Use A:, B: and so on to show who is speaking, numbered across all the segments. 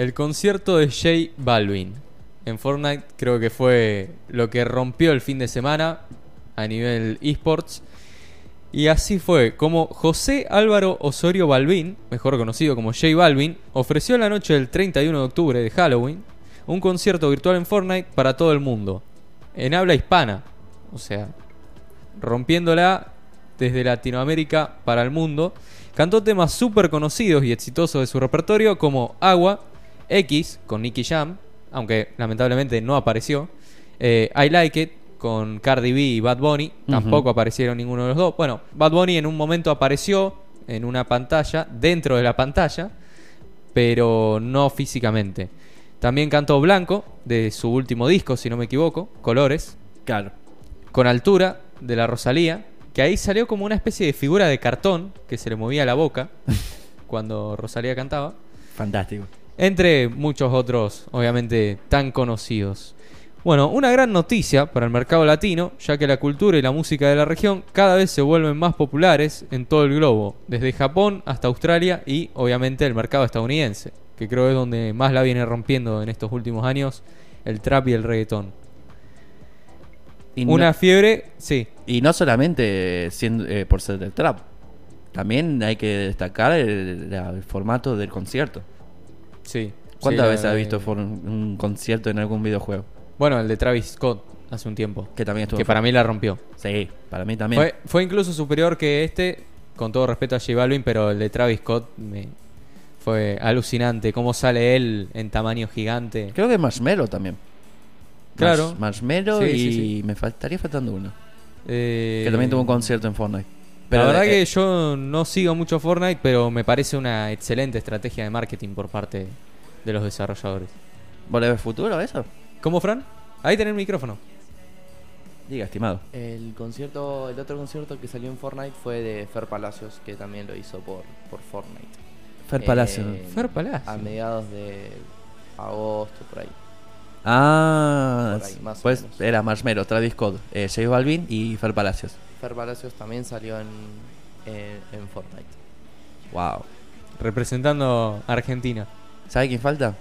A: El concierto de J Balvin en Fortnite creo que fue lo que rompió el fin de semana a nivel esports. Y así fue como José Álvaro Osorio Balvin, mejor conocido como J Balvin, ofreció la noche del 31 de octubre de Halloween un concierto virtual en Fortnite para todo el mundo, en habla hispana, o sea, rompiéndola desde Latinoamérica para el mundo. Cantó temas súper conocidos y exitosos de su repertorio como Agua, X con Nicky Jam, aunque lamentablemente no apareció, eh, I Like It con Cardi B y Bad Bunny, tampoco aparecieron ninguno de los dos. Bueno, Bad Bunny en un momento apareció en una pantalla, dentro de la pantalla, pero no físicamente. También cantó Blanco, de su último disco, si no me equivoco, Colores.
B: Claro.
A: Con Altura, de la Rosalía, que ahí salió como una especie de figura de cartón que se le movía la boca cuando Rosalía cantaba.
B: Fantástico.
A: Entre muchos otros, obviamente, tan conocidos. Bueno, una gran noticia para el mercado latino, ya que la cultura y la música de la región cada vez se vuelven más populares en todo el globo, desde Japón hasta Australia y obviamente el mercado estadounidense, que creo es donde más la viene rompiendo en estos últimos años el trap y el reggaetón.
B: Y no-
A: Una fiebre, sí,
B: Y no solamente siendo, eh, por ser del trap, también hay que destacar el formato del concierto.
A: Sí.
B: ¿Cuántas
A: Sí,
B: veces has visto un concierto en algún videojuego?
A: Bueno, el de Travis Scott hace un tiempo,
B: Que también estuvo.
A: que para mí la rompió.
B: Sí, para mí también.
A: Fue, fue incluso superior que este, con todo respeto a J Balvin, pero el de Travis Scott me fue alucinante. Cómo sale él en tamaño gigante.
B: Creo que Marshmello también.
A: Claro.
B: Marsh- Marshmello
A: Sí,
B: y
A: sí.
B: me faltaría faltando uno.
A: Eh,
B: Que también tuvo un concierto en Fortnite.
A: La verdad
B: eh,
A: que yo no sigo mucho Fortnite, pero me parece una excelente estrategia de marketing por parte de los desarrolladores.
B: ¿Vos le ves futuro a eso?
A: ¿Cómo, Fran? Ahí tenés el micrófono.
B: Diga, estimado.
C: El concierto, el otro concierto que salió en Fortnite fue de Fer Palacios, que también lo hizo por, por Fortnite.
B: Fer
C: Eh,
B: Palacio.
A: Fer Palacio.
C: A mediados de agosto, por ahí.
B: Ah,
C: por ahí, más o
B: pues
C: menos.
B: era Marshmello, Travis Scott, eh, J Balvin y Fer Palacios.
C: Fer Palacios también salió en, en, en Fortnite.
B: Wow.
A: Representando a Argentina.
B: ¿Sabe quién falta?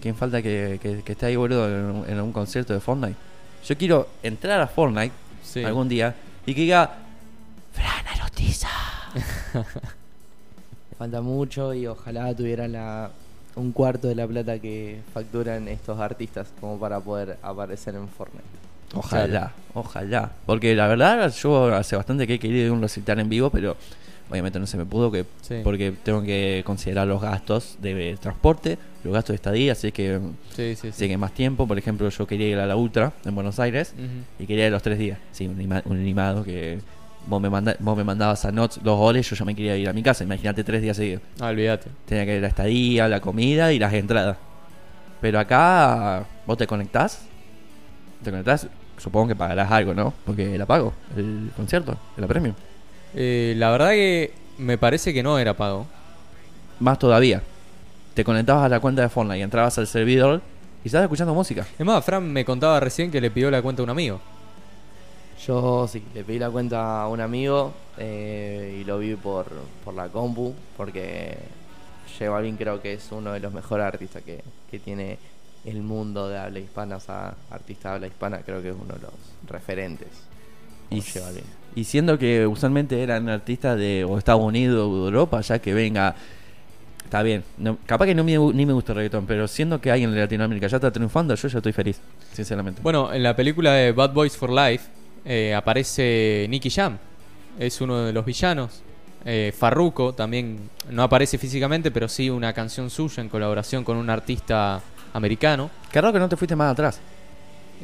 B: ¿Quién falta que, que- que esté ahí, boludo, en, un- en un concierto de Fortnite? Yo quiero entrar a Fortnite
A: Sí.
B: algún día y que diga... Fran Arotiza.
C: Falta mucho y ojalá tuvieran la, un cuarto de la plata que facturan estos artistas como para poder aparecer en Fortnite.
B: Ojalá, ojalá. Porque la verdad, yo hace bastante que he querido un recital en vivo, pero obviamente no se me pudo que
A: Sí.
B: porque tengo que considerar los gastos de transporte, los gastos de estadía, así que
A: Sí, sí, sí.
B: sé que más tiempo. Por ejemplo, yo quería ir a la Ultra en Buenos Aires y quería ir los tres días. Sí, un, lima- un limado que vos me, manda- vos me mandabas a Notes dos goles, yo ya me quería ir a mi casa. Imagínate tres días seguidos.
A: Ah, olvídate.
B: Tenía que ir la estadía, la comida y las entradas. Pero acá vos te conectás, te conectás, supongo que pagarás algo, ¿no? Porque la pago, el concierto, la premium.
A: Eh, la verdad que me parece que no era pago.
B: Más todavía, te conectabas a la cuenta de Fortnite y entrabas al servidor y estabas escuchando música.
A: Es más, Fran me contaba recién que le pidió la cuenta a un amigo.
C: Yo sí, le pedí la cuenta a un amigo eh, y lo vi por, por la compu, porque J Balvin creo que es uno de los mejores artistas que, que tiene el mundo de habla hispana, o sea, artista de habla hispana, creo que es uno de los referentes.
B: Y,
C: J Balvin.
B: y siendo que usualmente eran artistas de o Estados Unidos o de Europa, ya que venga. Está bien, no- capaz que no me, ni me gusta el reggaetón, pero siendo que alguien de Latinoamérica ya está triunfando, yo ya estoy feliz, sinceramente.
A: Bueno, en la película de Bad Boys for Life eh, aparece Nicky Jam. Es uno de los villanos. Eh, Farruko también no aparece físicamente, pero sí una canción suya en colaboración con un artista americano.
B: Qué raro que no te fuiste más atrás.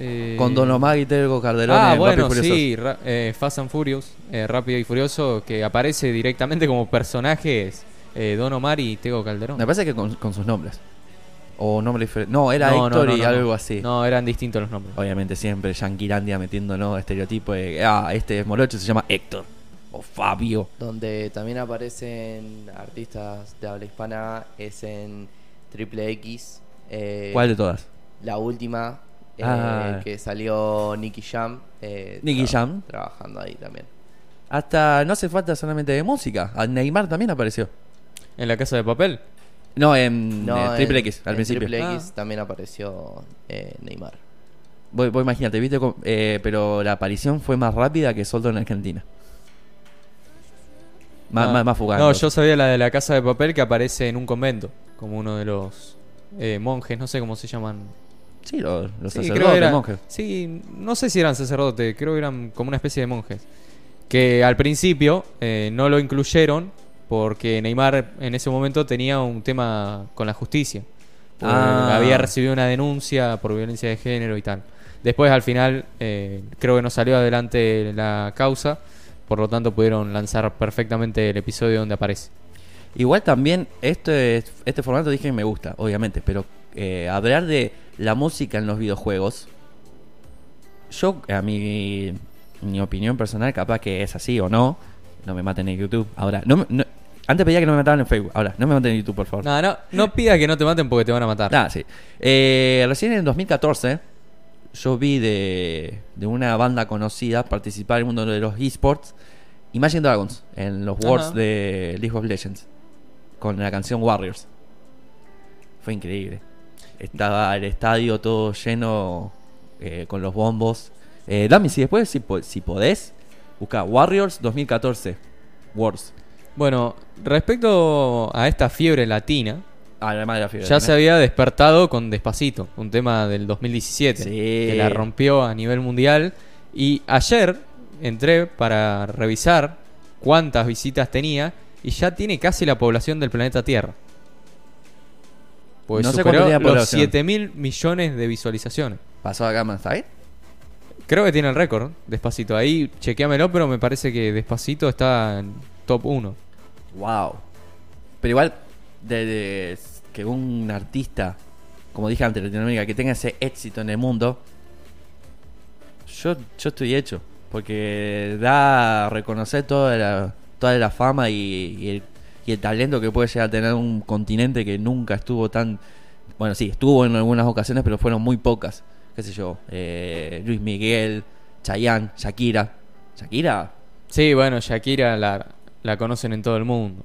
A: Eh,
B: Con Don Omar y Telgo Calderón.
A: Ah, bueno, sí, eh, Fast and Furious, eh, Rápido y Furioso, que aparece directamente como personajes eh, Don Omar y Tego Calderón.
B: Me parece que con, con sus nombres. O nombre diferente. No, era
A: No,
B: Héctor
A: no,
B: y
A: no,
B: algo
A: no.
B: así.
A: No, eran distintos los nombres.
B: Obviamente siempre Yanquilandia metiéndonos estereotipo de. Ah, este es morocho, se llama Héctor. O Fabio.
C: Donde también aparecen artistas de habla hispana es en Triple X. eh,
B: ¿Cuál de todas?
C: La última eh,
B: Ah.
C: que salió Nicky Jam. eh,
B: Nicky
C: tra-
B: Jam.
C: Trabajando ahí también.
B: Hasta no hace falta solamente de música. A Neymar también apareció.
A: En la casa de papel.
B: No, en
C: No,
B: eh, Triple
C: en-
B: X, al
C: en
B: principio.
C: Triple
A: Ah.
C: X también apareció eh, Neymar.
B: Vos, vos imagínate, viste, eh, pero la aparición fue más rápida que Soldo en Argentina. Más,
A: Ah.
B: más, más fugaz.
A: No, yo sabía la de la casa de papel que aparece en un convento, como uno de los eh, monjes, no sé cómo se llaman.
B: Sí, los, los
A: Sí, creo
B: sacerdotes,
A: eran-
B: monjes.
A: Sí, no sé si eran sacerdotes, creo que eran como una especie de monjes. Que al principio eh, no lo incluyeron porque Neymar en ese momento tenía un tema con la justicia.
B: Ah.
A: Había recibido una denuncia por violencia de género y tal. Después al final eh, creo que no salió adelante la causa, por lo tanto pudieron lanzar perfectamente el episodio donde aparece.
B: Igual también este, este formato dije que me gusta, obviamente, pero eh, hablar de la música en los videojuegos, yo, a mi, mi opinión personal, capaz que es así o no, no me maten en YouTube. Ahora, no, no- antes pedía que no me mataran en Facebook, ahora, no me maten en YouTube, por favor.
A: No, no, no pidas que no te maten porque te van a matar.
B: Ah, sí. Eh, recién en 2014 yo vi de, de una banda conocida participar en uno de los esports, Imagine Dragons, en los Worlds de League of Legends, con la canción Warriors. Fue increíble. Estaba el estadio todo lleno eh, con los bombos. Eh, Dami, si después, si, si podés, busca Warriors 2014 Worlds.
A: Bueno, respecto a esta fiebre latina,
B: Ah, además de la fiebre.
A: ya se había despertado con Despacito, un tema del 2017,
B: Sí.
A: que la rompió a nivel mundial. Y ayer entré para revisar cuántas visitas tenía y ya tiene casi la población del planeta Tierra. Pues
B: No sé
A: superó
B: la
A: los
B: población.
A: 7 mil millones de visualizaciones.
B: Pasó acá, man, ¿está bien?
A: Creo que tiene el récord, Despacito. Ahí chequeamelo, pero me parece que Despacito está en top 1.
B: Wow. Pero igual, de, de- que un artista, como dije antes, de Latinoamérica, que tenga ese éxito en el mundo, yo, yo estoy hecho. Porque da a reconocer toda la, toda la fama y, y, el, y el talento que puede llegar a tener un continente que nunca estuvo tan. Bueno, sí, estuvo en algunas ocasiones, pero fueron muy pocas. ¿Qué sé yo? Eh, Luis Miguel, Chayanne, Shakira. ¿Shakira?
A: Sí, bueno, Shakira la, la conocen en todo el mundo.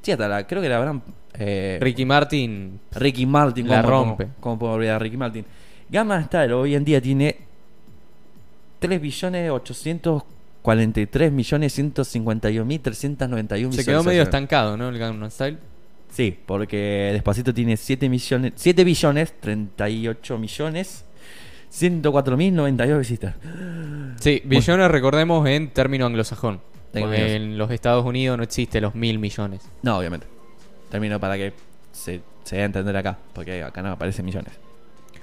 B: Sí, la, creo que la habrán. Eh,
A: Ricky Martin.
B: Ricky Martin,
A: la rompe.
B: ¿cómo, cómo puedo olvidar Ricky Martin? Gamma Style hoy en día tiene 3 billones 800 43.151.391
A: Se quedó medio estancado, ¿no? El Gangnam Style.
B: Sí, porque Despacito tiene 7 millones, 7 billones, 38 millones, 104.092 visitas.
A: Sí, billones recordemos en término anglosajón. Porque en los Estados Unidos no existe los mil millones.
B: No, obviamente. Termino para que se, se debe entender acá, porque acá no aparecen millones.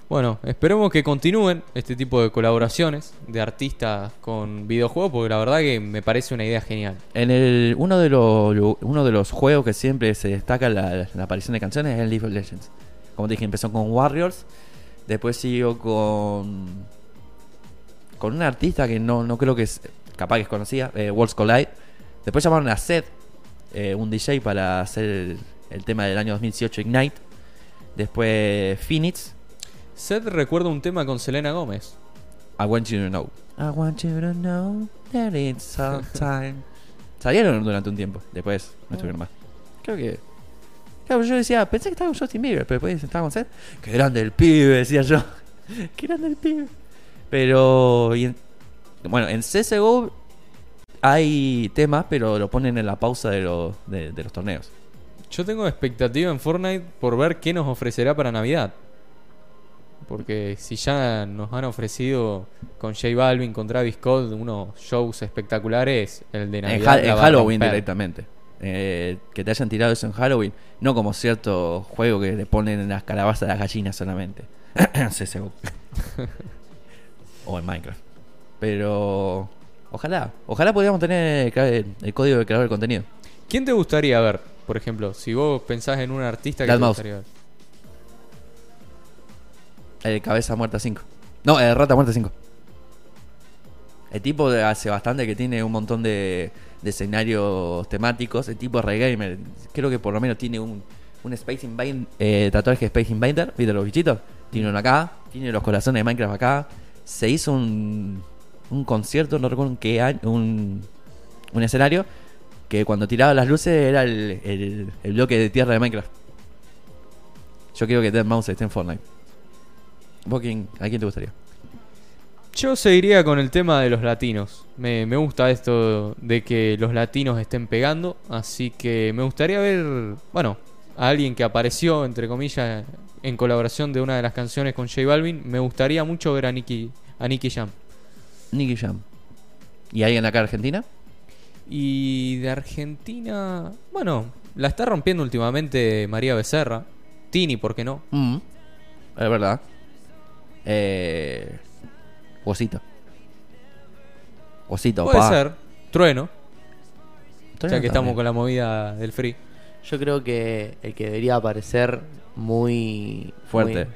A: Bueno, esperemos que continúen este tipo de colaboraciones de artistas con videojuegos, porque la verdad que me parece una idea genial.
B: En el, uno, de los, uno de los juegos que siempre se destaca la, la aparición de canciones es League of Legends. Como te dije, empezó con Warriors, después siguió con con un artista que no, no creo que es capaz que es conocida, eh, Worlds Collide. Después llamaron a Seth, eh, un DJ para hacer el, el tema del año 2018 Ignite. Después Phoenix,
A: Seth recuerda un tema con Selena Gómez.
B: I Want You to Know. I want you to know that it's some time. Salieron durante un tiempo, después no estuvieron más. Creo que. Claro, yo decía, pensé que estaba con Justin Bieber, pero después estaba con Seth. Qué grande el pibe, decía yo. Qué grande el pibe. Pero. y en- bueno, en CSGO hay temas, pero lo ponen en la pausa de, los de, de los torneos.
A: Yo tengo expectativa en Fortnite por ver qué nos ofrecerá para Navidad. Porque si ya nos han ofrecido con J Balvin, con Travis Scott, unos shows espectaculares, el de
B: En,
A: Navidad.
B: Ha- en Halloween directamente. Eh, que te hayan tirado eso en Halloween. No como cierto juego que le ponen en las calabazas a las gallinas solamente. CSGO. o en Minecraft. Pero. Ojalá. Ojalá podríamos tener el, código de creador de contenido.
A: ¿Quién te gustaría ver, por ejemplo? Si vos pensás en un artista que
B: Dead
A: te
B: Mouse.
A: gustaría ver.
B: El cabeza muerta 5. No, el rata muerta 5. El tipo hace bastante que tiene un montón de, de escenarios temáticos. El tipo es regamer. Creo que por lo menos tiene un, un Space Invader, eh, tatuaje Space Invader. ¿Viste los bichitos? Tiene uno acá. Tiene los corazones de Minecraft acá. Se hizo un, un concierto, no recuerdo en qué año. Un, un escenario. Que cuando tiraba las luces era el, el- el bloque de tierra de Minecraft. Yo quiero que Dead Mouse esté en Fortnite. ¿Vos quién, a quién te gustaría?
A: Yo seguiría con el tema de los latinos. Me, me gusta esto de que los latinos estén pegando. Así que me gustaría ver, bueno, a alguien que apareció, entre comillas, en colaboración de una de las canciones con J Balvin. Me gustaría mucho ver a Nicky, a Nicky Jam.
B: Nicky Jam. ¿Y alguien acá en Argentina?
A: Y de Argentina, bueno, la está rompiendo últimamente María Becerra. Tini, ¿por qué no?
B: Mm, es verdad. Eh. Osito. Osito,
A: Puede
B: pa.
A: ser. Trueno,
B: Trueno
A: ya que estamos con la movida del free.
C: Yo creo que el que debería aparecer muy
B: Fuerte.
C: muy-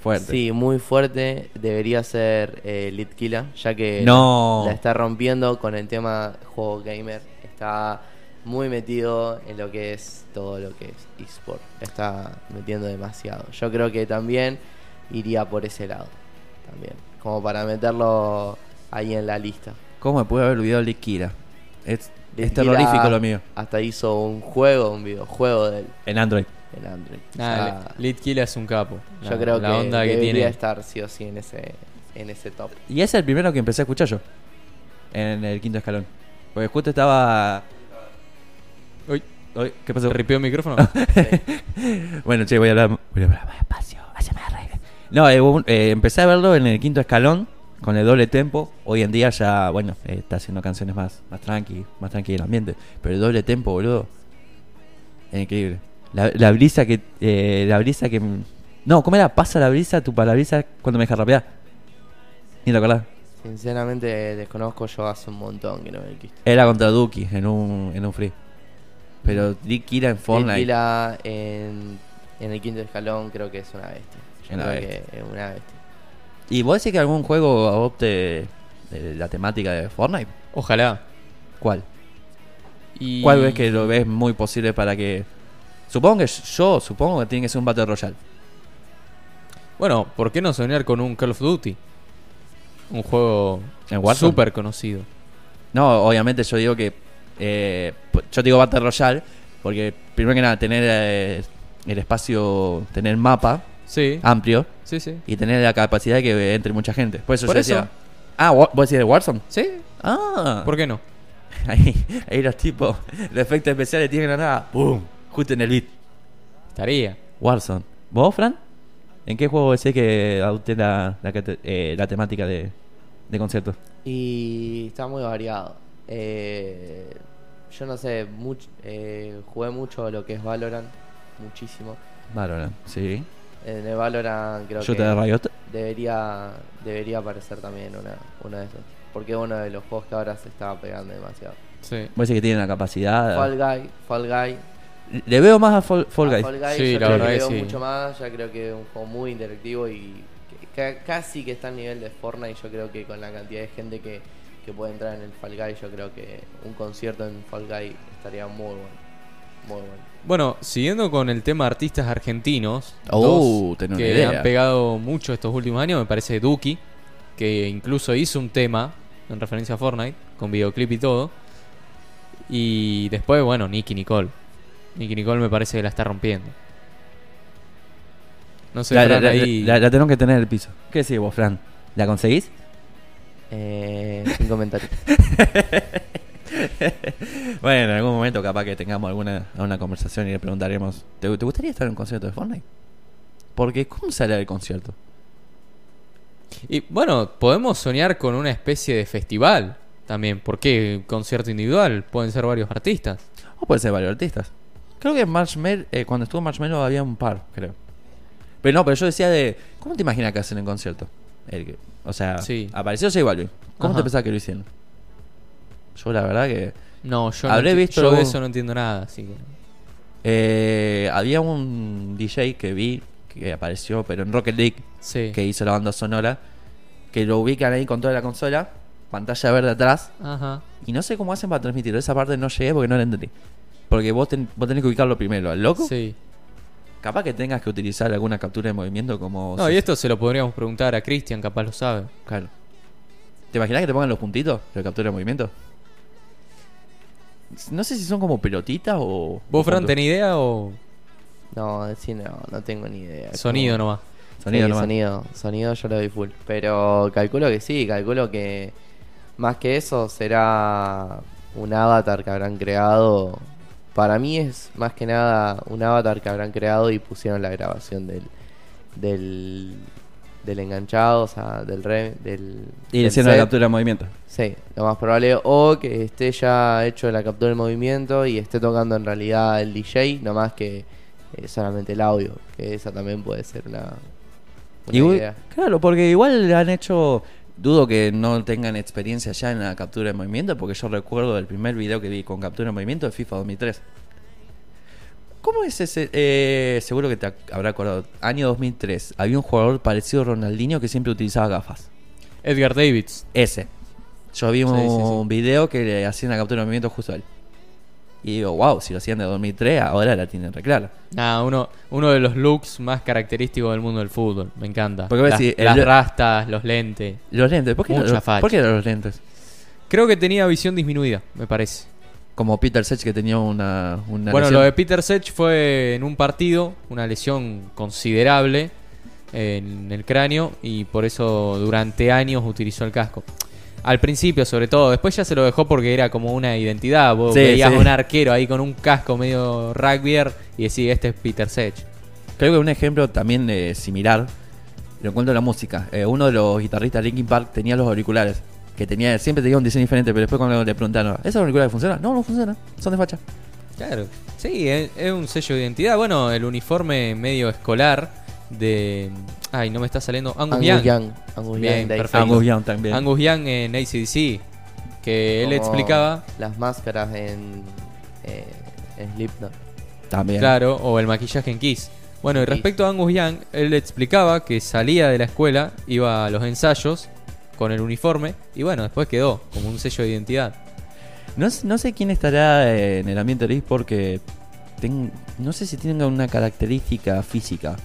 B: Fuerte.
C: Sí, muy fuerte debería ser eh, Litkila, ya que
B: No.
C: la está rompiendo con el tema juego gamer. Está muy metido en lo que es todo lo que es eSport. Está metiendo demasiado. Yo creo que también iría por ese lado. También. Como para meterlo ahí en la lista.
B: ¿Cómo me pude haber olvidado de Kira? Es, terrorífico lo mío.
C: Hasta hizo un juego, un videojuego del
B: En Android.
C: en Android. O
A: Nada,
C: sea,
A: Litkila es un capo.
C: yo
A: La-
C: creo
A: la
C: que
A: onda que
C: debería
A: tiene.
C: estar sí o sí en ese, en ese top.
B: Y es el primero que empecé a escuchar yo. En el quinto escalón. Porque justo estaba.
A: Uy,
B: Uy, ¿Qué pasó?
A: ¿se ripió el micrófono?
B: Bueno, che, voy a hablar, voy a hablar más despacio. No, eh, un- eh, empecé a verlo en el quinto escalón, con el doble tempo. Hoy en día ya, bueno, eh, está haciendo canciones más, más tranqui, más tranqui el ambiente. Pero el doble tempo, boludo. Es increíble. La, la brisa que. eh, la brisa que. No, ¿cómo era? Pasa la brisa, tu parabrisa cuando me deja rapear. Ni lo acordás.
C: Sinceramente desconozco yo hace un montón que no me quiste.
B: Era contra Duki en un, en un free. Pero Dick Kira en Fortnite.
C: Tequila en, en el quinto escalón creo que es una bestia. Yo
B: Una
C: creo
B: bestia.
C: que es una bestia.
B: ¿Y vos decís que algún juego adopte eh, la temática de Fortnite?
A: Ojalá.
B: ¿Cuál?
A: Y...
B: ¿Cuál ves que lo ves muy posible para que... Supongo que yo supongo que tiene que ser un Battle Royale.
A: Bueno, ¿por qué no soñar con un Call of Duty? Un juego súper conocido.
B: No, obviamente yo digo que... eh, yo digo Battle Royale porque primero que nada tener eh, el espacio, tener mapa
A: Sí,
B: amplio
A: sí, sí.
B: y tener la capacidad de que entre mucha gente. Por eso
A: Por
B: yo
A: eso.
B: decía... Ah, ¿vos decís de Warzone?
A: Sí,
B: Ah.
A: ¿por qué no?
B: Ahí, ahí los tipos, los efectos especiales tienen nada. ¡Pum! Justo en el beat.
A: Estaría.
B: Warzone. ¿Vos, Fran? ¿En qué juego sé que adopte la, la, eh, la temática de, de conciertos?
C: Y está muy variado. Eh, yo no sé, much- eh, jugué mucho lo que es Valorant, muchísimo.
B: Valorant, sí.
C: En el Valorant creo
B: Yo
C: que
B: te Riot.
C: debería debería aparecer también una, una de esos. Porque es uno de los juegos que ahora se estaba pegando demasiado.
A: Sí.
B: Vos decís que tienen la capacidad.
C: Fall Guy, Fall Guy.
B: Le veo más a Fall, Fall
C: A
B: Guys.
C: Fall Guy
A: Sí,
C: yo
A: la
C: creo
A: verdad
C: que
A: que
C: veo
A: sí.
C: mucho más, ya creo que es un juego muy interactivo y que- ca- casi que está al nivel de Fortnite. Yo creo que con la cantidad de gente que, que puede entrar en el Fall Guy, yo creo que un concierto en Fall Guy estaría muy bueno. Muy bueno.
A: Bueno, siguiendo con el tema artistas argentinos,
B: Oh,
A: dos que
B: idea.
A: han pegado mucho estos últimos años, me parece Duki, que incluso hizo un tema en referencia a Fortnite, con videoclip y todo. Y después, bueno, Nicky Nicole. Nicky Nicole me parece que la está rompiendo. No sé,
B: La,
A: Fran,
B: la- la-
A: ahí-
B: la- la tenemos que tener en el piso. ¿Qué decís vos, Fran? ¿La conseguís?
C: Eh, sin comentarios.
B: bueno, en algún momento capaz que tengamos alguna una conversación y le preguntaremos, ¿te, te gustaría estar en un concierto de Fortnite? Porque, ¿cómo sale el concierto?
A: Y bueno, podemos soñar con una especie de festival también. ¿Por qué concierto individual? Pueden ser varios artistas.
B: O puede ser varios artistas. Creo que Marshmallow, eh, cuando estuvo Marshmallow había un par, creo. Pero no, pero yo decía de, ¿cómo te imaginas que hacen en concierto? El que- o sea,
A: Sí.
B: apareció J Balvin. ¿Cómo te pensás que lo hicieron? Yo la verdad que...
A: No, yo,
B: Habré
A: no,
B: visto
A: yo de eso no entiendo nada, así que...
B: Eh, había un DJ que vi que apareció, pero en Rocket League,
A: Sí.
B: que hizo la banda sonora, que lo ubican ahí con toda la consola, pantalla verde atrás,
A: Ajá.
B: y no sé cómo hacen para transmitirlo. Esa parte no llegué porque no la entendí. Porque vos, ten- vos tenés que ubicarlo primero, al loco.
A: Sí.
B: Capaz que tengas que utilizar alguna captura de movimiento como...
A: No,
B: si-
A: y esto se lo podríamos preguntar a Cristian, capaz lo sabe.
B: Claro. ¿Te imaginas que te pongan los puntitos de captura de movimiento? No sé si son como pelotitas o...
A: ¿Vos,
B: o
A: Fran, tenés idea o...?
C: No, sí, no, no tengo ni idea.
A: Sonido
C: Como-
A: nomás.
B: Sonido
C: Sí,
B: nomás.
C: sonido, sonido yo le doy full. Pero calculo que sí, calculo que más que eso será un avatar que habrán creado. Para mí es más que nada un avatar que habrán creado y pusieron la grabación del del, del enganchado, o sea, del re, del,
B: Y hicieron la captura de movimiento.
C: Sí, lo más probable. O que esté ya hecho la captura del movimiento y esté tocando en realidad el DJ, no más que eh, solamente el audio. Que esa también puede ser una, una
B: Igual-
C: idea.
B: claro, porque igual han hecho. Dudo que no tengan experiencia ya en la captura de movimiento, porque yo recuerdo el primer video que vi con captura de movimiento de FIFA 2003. ¿Cómo es ese? eh, seguro que te habrá acordado. Año 2003. Había un jugador parecido a Ronaldinho que siempre utilizaba gafas.
A: Edgar Davids.
B: Ese. Yo vi un
A: Sí, sí, sí.
B: video que le hacían la captura de movimiento justo a él. Y digo, wow, si lo hacían de 2003, ahora la tienen re clara.
A: Nada, uno, uno de los looks más característicos del mundo del fútbol. Me encanta.
B: Porque
A: las,
B: el
A: las rastas, los lentes.
B: Los lentes, ¿por qué,
A: Mucha.
B: ¿por qué los lentes?
A: Creo que tenía visión disminuida, me parece.
B: Como Peter Sech que tenía una, una
A: bueno,
B: lesión.
A: lo de Peter Sech fue en un partido, una lesión considerable en el cráneo y por eso durante años utilizó el casco. Al principio, sobre todo, después ya se lo dejó porque era como una identidad. Vos
B: Sí,
A: veías
B: sí.
A: a un arquero ahí con un casco medio rugbyer y decís, este es Peter Sech.
B: Creo que un ejemplo también eh, similar lo encuentro en la música. Eh, uno de los guitarristas de Linkin Park tenía los auriculares. Que tenía, siempre tenía un diseño diferente, pero después cuando le preguntaron, ¿esos auriculares funcionan? No, no funcionan, son de facha.
A: Claro, sí, es, es un sello de identidad. Bueno, el uniforme medio escolar de. Ay, no me está saliendo. Angus,
C: Angus
A: Young.
C: Young. Angus
A: Bien,
C: Young
A: perfecto.
B: Angus Young también.
A: Angus Young en ACDC. Que él
C: Como
A: explicaba.
C: Las máscaras en, eh, en Slipknot.
B: También.
A: Claro, o el maquillaje en Kiss. Bueno, y respecto a Angus Young, él explicaba que salía de la escuela, iba a los ensayos con el uniforme y bueno, después quedó como un sello de identidad.
B: No, no sé quién estará eh, en el ambiente del eSport ten- no sé si tenga una característica física.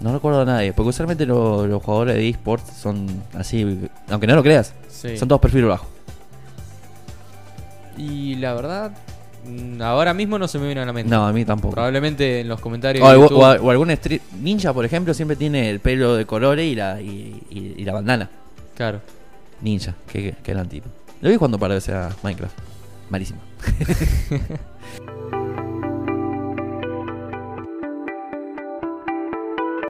B: No recuerdo a nadie, porque usualmente lo- los jugadores de eSport son así, aunque no lo creas,
A: Sí.
B: son todos perfil bajo.
A: Y la verdad, ahora mismo no se me viene a la mente.
B: No, a mí tampoco.
A: Probablemente en los comentarios
B: O,
A: de
B: algu-
A: YouTube-
B: o a- o algún street ninja, por ejemplo, siempre tiene el pelo de colores y la, y, y- y la bandana.
A: Claro.
B: Ninja, que, que gran tipo. Lo vi cuando para a Minecraft. Malísimo.